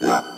Yeah.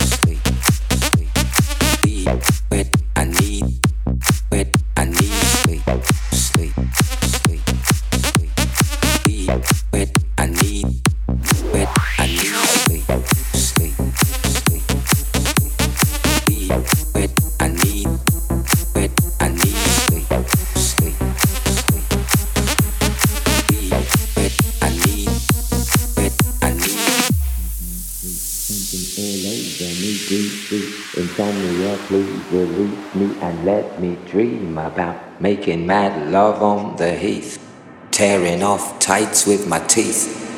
Bye. Dream about making mad love on the heath. Tearing off tights with my teeth.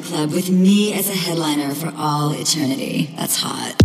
Nightclub with me as a headliner for all eternity. That's hot.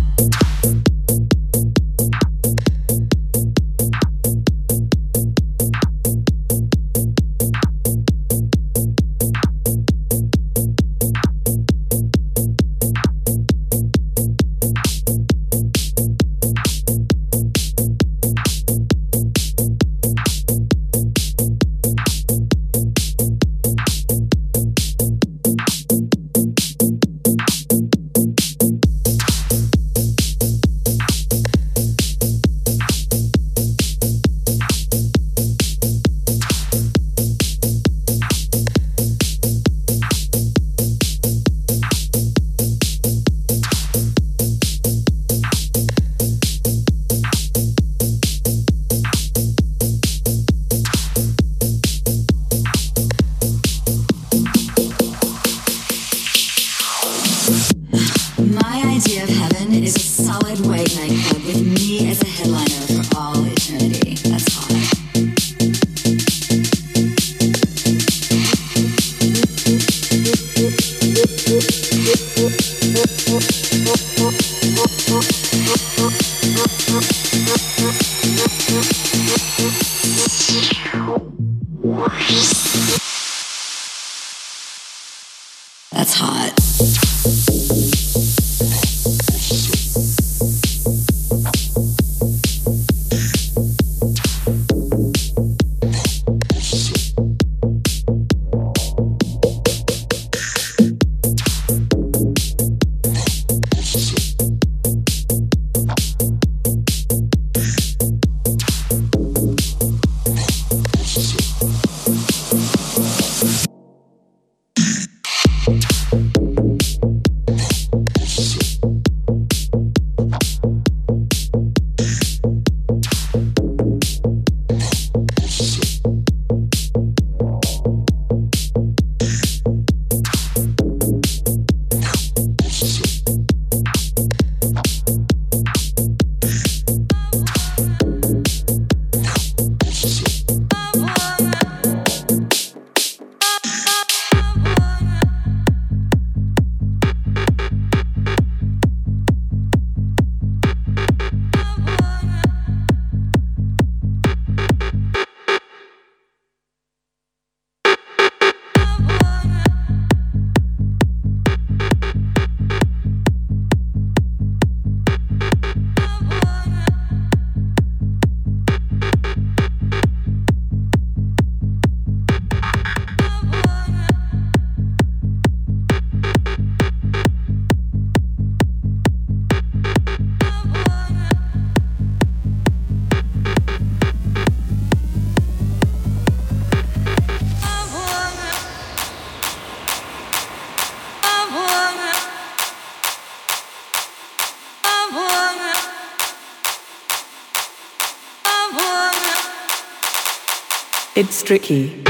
It's tricky.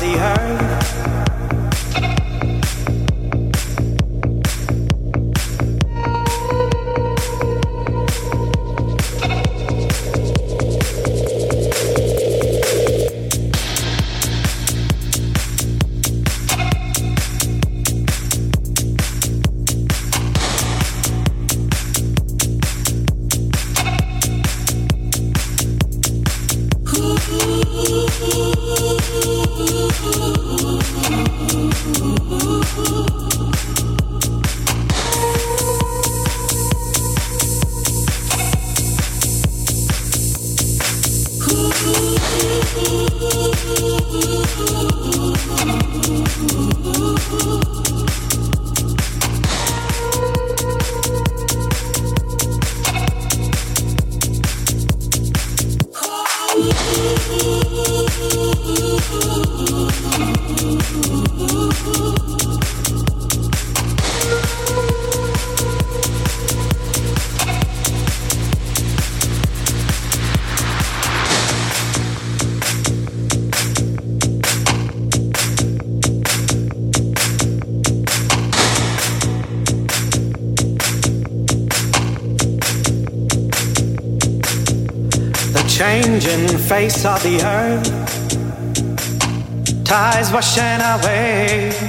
The earth. Face of the earth, tides washing away.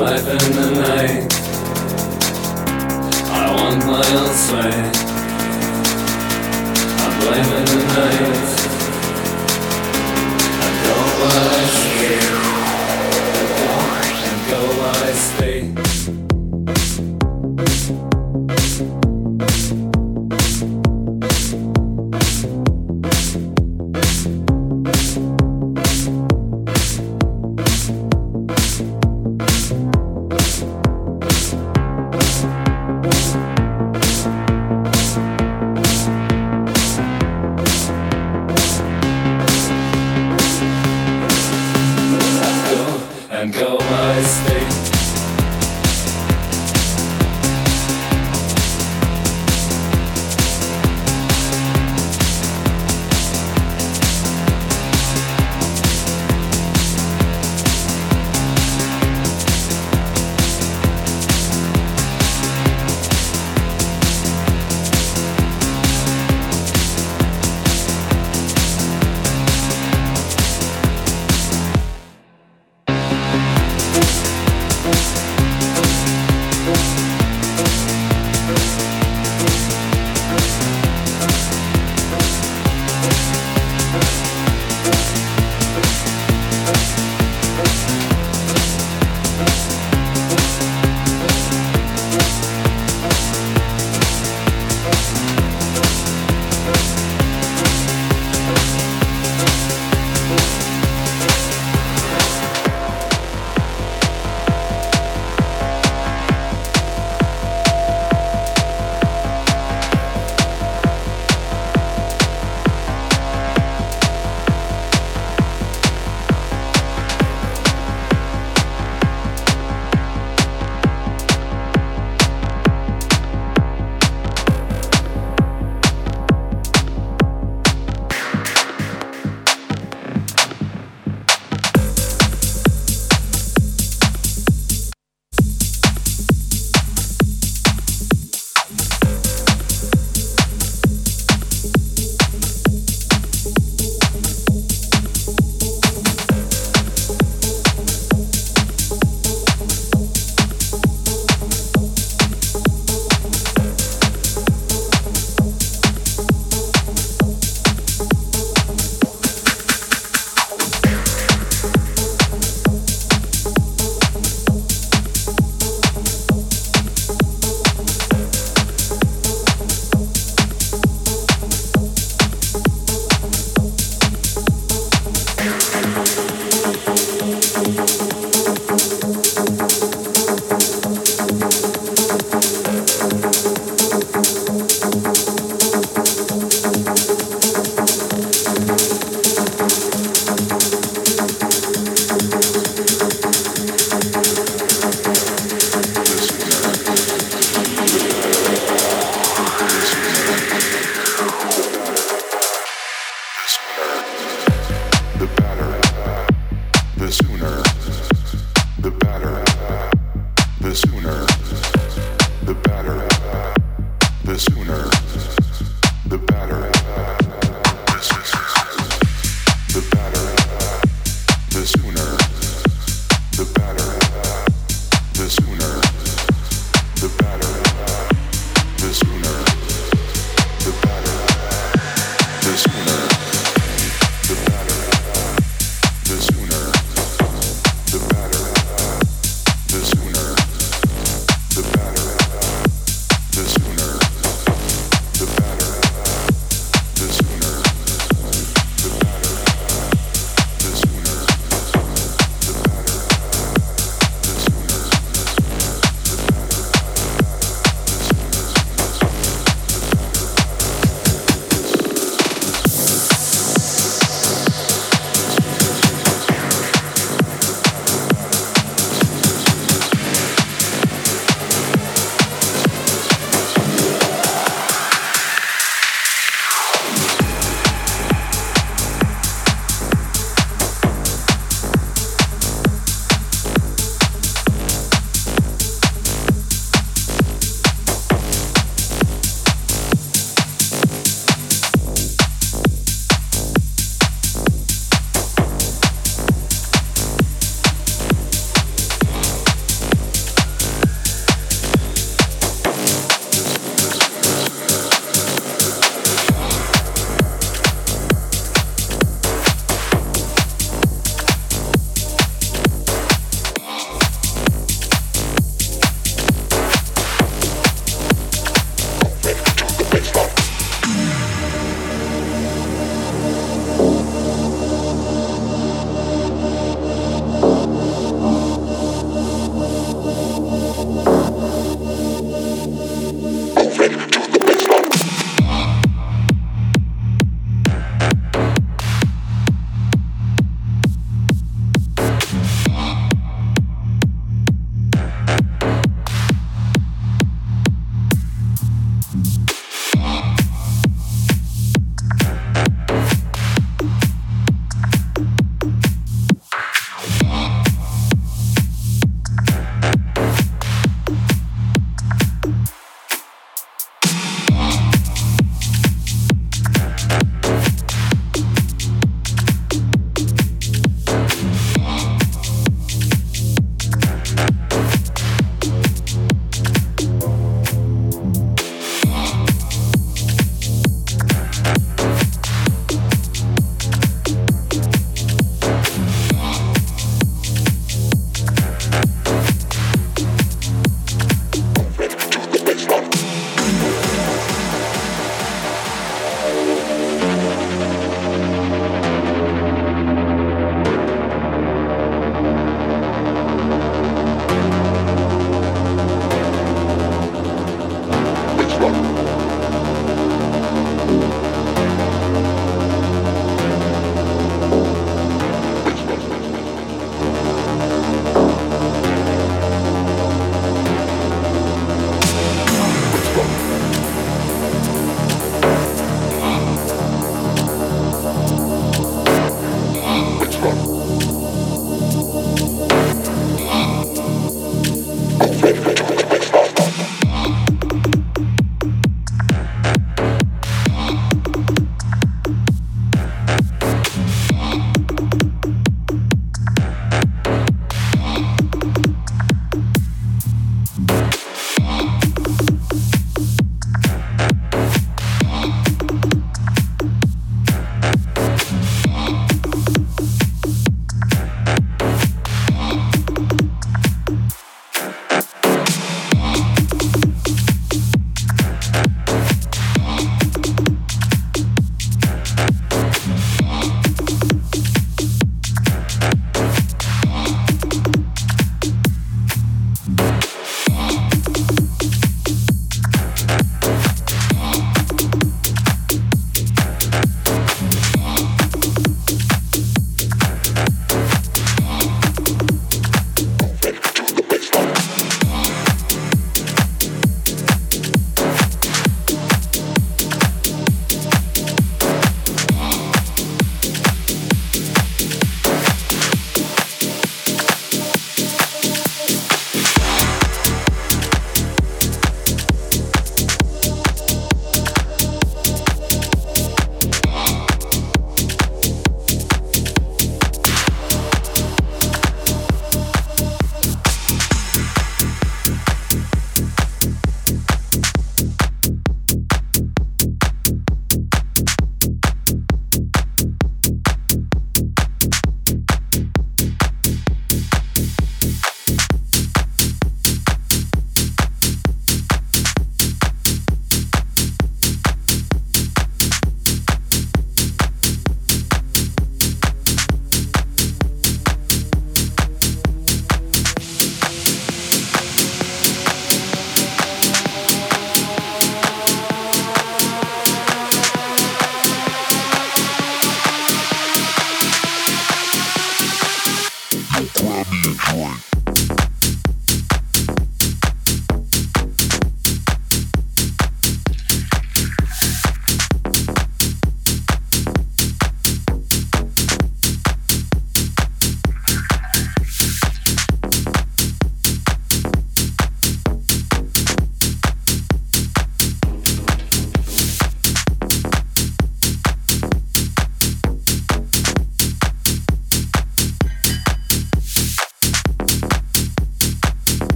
life in the night. I want my own sight. I'm in the night. I don't want to hear.